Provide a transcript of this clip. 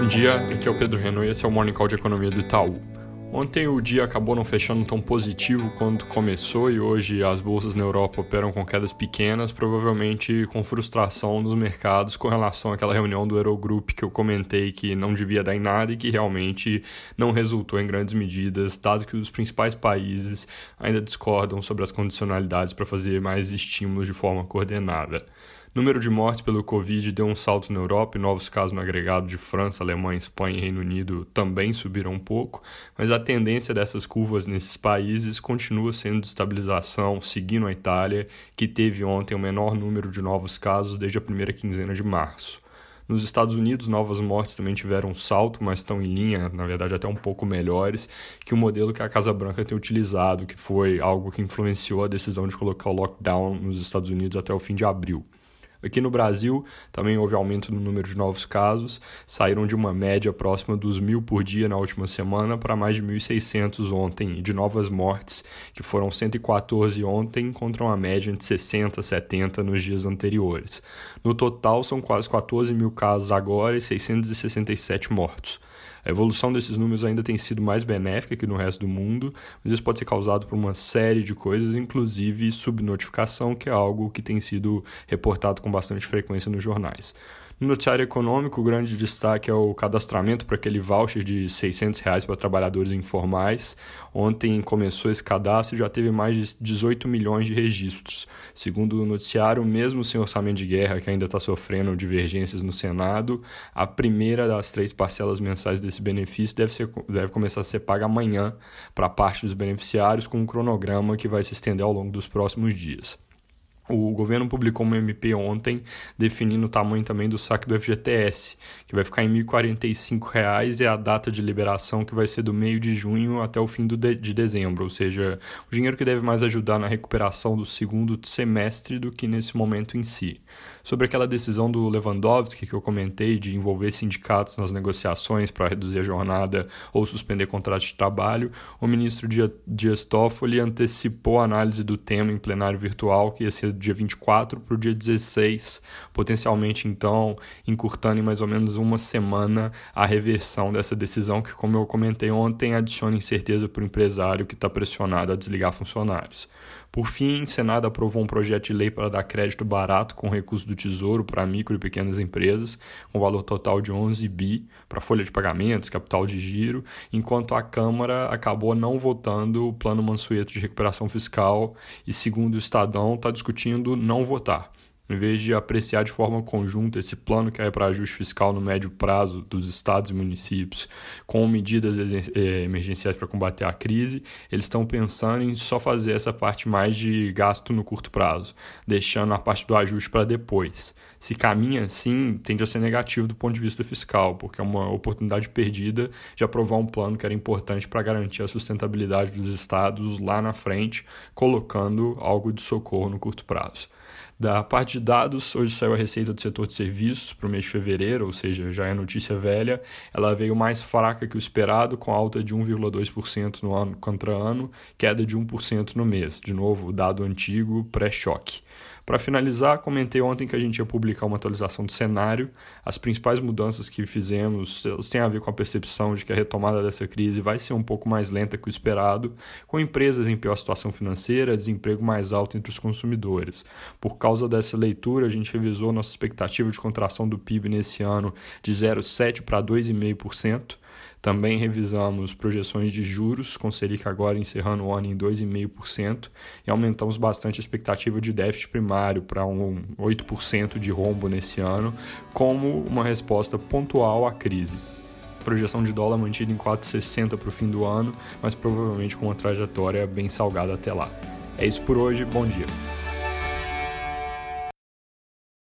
Bom dia, aqui é o Pedro Renault e esse é o Morning Call de Economia do Itaú. Ontem o dia acabou não fechando tão positivo quanto começou e hoje as bolsas na Europa operam com quedas pequenas, provavelmente com frustração nos mercados com relação àquela reunião do Eurogroup que eu comentei que não devia dar em nada e que realmente não resultou em grandes medidas, dado que os principais países ainda discordam sobre as condicionalidades para fazer mais estímulos de forma coordenada. Número de mortes pelo Covid deu um salto na Europa e novos casos no agregado de França, Alemanha, Espanha e Reino Unido também subiram um pouco, mas a tendência dessas curvas nesses países continua sendo de estabilização, seguindo a Itália, que teve ontem o menor número de novos casos desde a primeira quinzena de março. Nos Estados Unidos, novas mortes também tiveram um salto, mas estão em linha, na verdade até um pouco melhores, que o modelo que a Casa Branca tem utilizado, que foi algo que influenciou a decisão de colocar o lockdown nos Estados Unidos até o fim de abril. Aqui no Brasil, também houve aumento no número de novos casos, saíram de uma média próxima dos mil por dia na última semana para mais de 1.600 ontem, e de novas mortes, que foram 114 ontem, contra uma média de 60, 70 nos dias anteriores. No total, são quase 14 mil casos agora e 667 mortos. A evolução desses números ainda tem sido mais benéfica que no resto do mundo, mas isso pode ser causado por uma série de coisas, inclusive subnotificação, que é algo que tem sido reportado com bastante frequência nos jornais. No noticiário econômico, o grande destaque é o cadastramento para aquele voucher de 600 reais para trabalhadores informais. Ontem começou esse cadastro e já teve mais de 18 milhões de registros. Segundo o noticiário, mesmo sem orçamento de guerra, que ainda está sofrendo divergências no Senado, a primeira das três parcelas mensais desse benefício deve, ser, deve começar a ser paga amanhã para parte dos beneficiários, com um cronograma que vai se estender ao longo dos próximos dias. O governo publicou uma MP ontem definindo o tamanho também do saque do FGTS, que vai ficar em R$ 1.045 e a data de liberação que vai ser do meio de junho até o fim do de, de dezembro, ou seja, o dinheiro que deve mais ajudar na recuperação do segundo semestre do que nesse momento em si. Sobre aquela decisão do Lewandowski que eu comentei de envolver sindicatos nas negociações para reduzir a jornada ou suspender contratos de trabalho, o ministro Dias Toffoli antecipou a análise do tema em plenário virtual que ia ser dia 24 para o dia 16, potencialmente então encurtando em mais ou menos uma semana a reversão dessa decisão que, como eu comentei ontem, adiciona incerteza para o empresário que está pressionado a desligar funcionários. Por fim, o Senado aprovou um projeto de lei para dar crédito barato com recurso do Tesouro para micro e pequenas empresas, com valor total de 11 bi para folha de pagamentos, capital de giro, enquanto a Câmara acabou não votando o Plano Mansueto de Recuperação Fiscal e, segundo o Estadão, está discutindo não votar em vez de apreciar de forma conjunta esse plano que é para ajuste fiscal no médio prazo dos estados e municípios, com medidas eh, emergenciais para combater a crise, eles estão pensando em só fazer essa parte mais de gasto no curto prazo, deixando a parte do ajuste para depois. Se caminha assim, tende a ser negativo do ponto de vista fiscal, porque é uma oportunidade perdida de aprovar um plano que era importante para garantir a sustentabilidade dos estados lá na frente, colocando algo de socorro no curto prazo. Da parte de dados, hoje saiu a receita do setor de serviços para o mês de fevereiro, ou seja, já é notícia velha. Ela veio mais fraca que o esperado, com alta de 1,2% no ano contra ano, queda de 1% no mês. De novo, dado antigo, pré-choque. Para finalizar, comentei ontem que a gente ia publicar uma atualização do cenário. As principais mudanças que fizemos têm a ver com a percepção de que a retomada dessa crise vai ser um pouco mais lenta que o esperado, com empresas em pior situação financeira, desemprego mais alto entre os consumidores. Por causa dessa leitura, a gente revisou nossa expectativa de contração do PIB nesse ano de 0,7% para 2,5%. Também revisamos projeções de juros, com Selic agora encerrando o ano em 2,5%, e aumentamos bastante a expectativa de déficit primário para um 8% de rombo nesse ano, como uma resposta pontual à crise. Projeção de dólar mantida em 4,60 para o fim do ano, mas provavelmente com uma trajetória bem salgada até lá. É isso por hoje, bom dia.